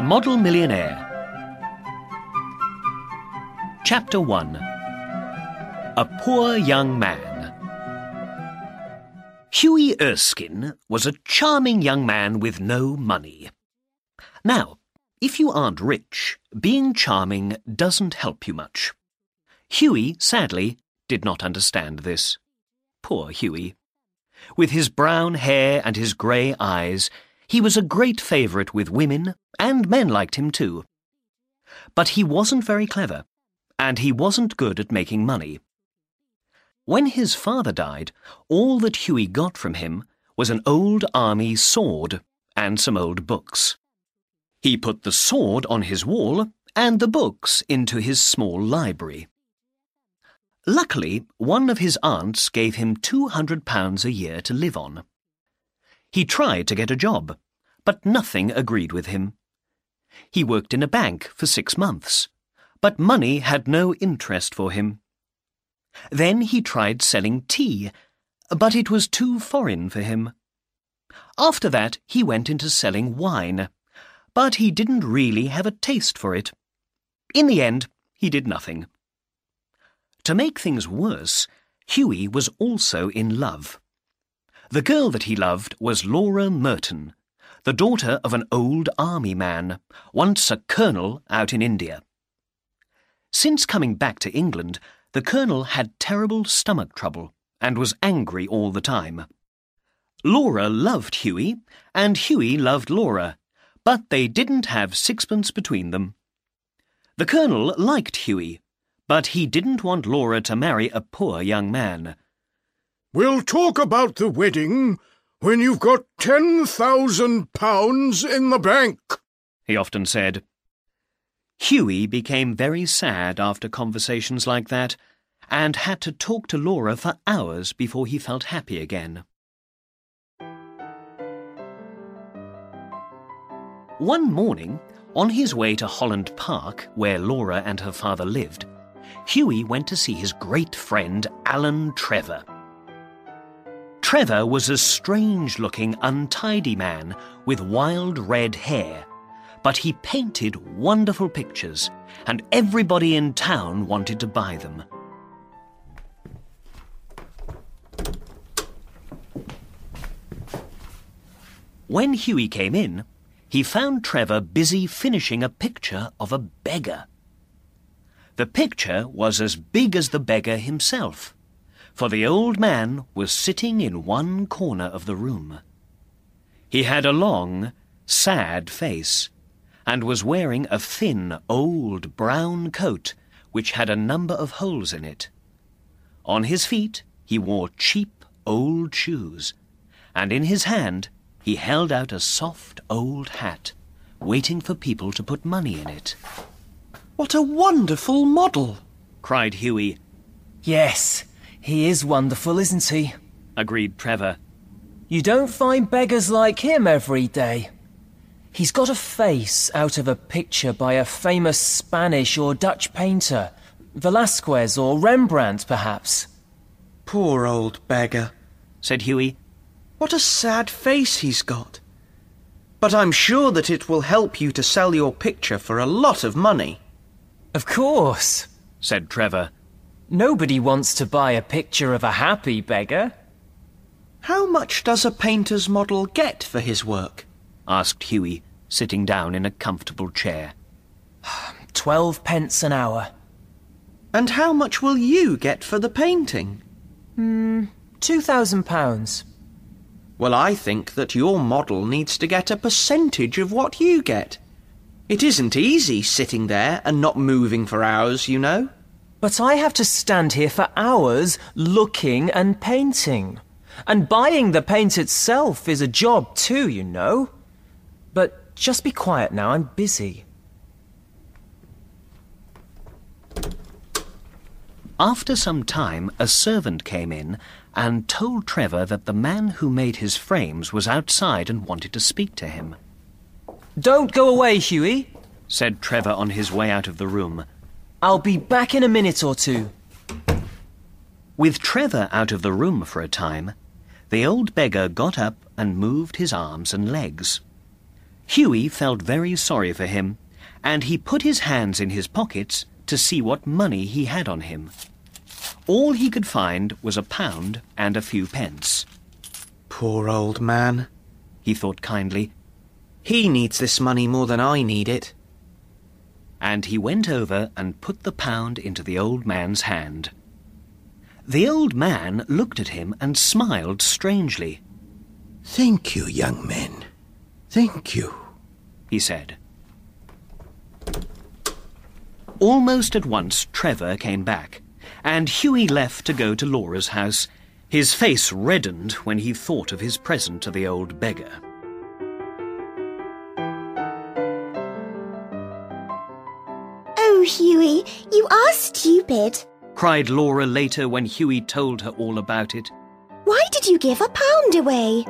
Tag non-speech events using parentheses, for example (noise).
The Model Millionaire. Chapter 1 A Poor Young Man. Hughie Erskine was a charming young man with no money. Now, if you aren't rich, being charming doesn't help you much. Hughie, sadly, did not understand this. Poor Hughie. With his brown hair and his grey eyes, he was a great favourite with women, and men liked him too. But he wasn't very clever, and he wasn't good at making money. When his father died, all that Hughie got from him was an old army sword and some old books. He put the sword on his wall and the books into his small library. Luckily, one of his aunts gave him £200 a year to live on. He tried to get a job, but nothing agreed with him. He worked in a bank for six months, but money had no interest for him. Then he tried selling tea, but it was too foreign for him. After that, he went into selling wine, but he didn't really have a taste for it. In the end, he did nothing. To make things worse, Hughie was also in love. The girl that he loved was Laura Merton, the daughter of an old army man, once a colonel out in India. Since coming back to England, the colonel had terrible stomach trouble and was angry all the time. Laura loved Hughie, and Hughie loved Laura, but they didn't have sixpence between them. The colonel liked Hughie, but he didn't want Laura to marry a poor young man. We'll talk about the wedding when you've got ten thousand pounds in the bank, he often said. Hughie became very sad after conversations like that, and had to talk to Laura for hours before he felt happy again. One morning, on his way to Holland Park, where Laura and her father lived, Hughie went to see his great friend Alan Trevor. Trevor was a strange looking, untidy man with wild red hair, but he painted wonderful pictures, and everybody in town wanted to buy them. When Hughie came in, he found Trevor busy finishing a picture of a beggar. The picture was as big as the beggar himself for the old man was sitting in one corner of the room. He had a long, sad face, and was wearing a thin, old brown coat which had a number of holes in it. On his feet he wore cheap old shoes, and in his hand he held out a soft old hat, waiting for people to put money in it. What a wonderful model! cried Hughie. Yes, he is wonderful, isn't he? agreed Trevor. You don't find beggars like him every day. He's got a face out of a picture by a famous Spanish or Dutch painter, Velasquez or Rembrandt, perhaps. Poor old beggar, said Hughie. What a sad face he's got. But I'm sure that it will help you to sell your picture for a lot of money. Of course, said Trevor. Nobody wants to buy a picture of a happy beggar. How much does a painter's model get for his work? asked Hughie, sitting down in a comfortable chair. (sighs) Twelve pence an hour. And how much will you get for the painting? Hmm, two thousand pounds. Well, I think that your model needs to get a percentage of what you get. It isn't easy sitting there and not moving for hours, you know. But I have to stand here for hours looking and painting. And buying the paint itself is a job too, you know. But just be quiet now, I'm busy. After some time, a servant came in and told Trevor that the man who made his frames was outside and wanted to speak to him. Don't go away, Hughie, said Trevor on his way out of the room. I'll be back in a minute or two. With Trevor out of the room for a time, the old beggar got up and moved his arms and legs. Hughie felt very sorry for him, and he put his hands in his pockets to see what money he had on him. All he could find was a pound and a few pence. Poor old man, he thought kindly, he needs this money more than I need it. And he went over and put the pound into the old man's hand. The old man looked at him and smiled strangely. Thank you, young man. Thank you. he said. Almost at once, Trevor came back, and Hughie left to go to Laura's house. His face reddened when he thought of his present to the old beggar. Oh, Hughie, you are stupid. Cried Laura later when Hughie told her all about it. Why did you give a pound away?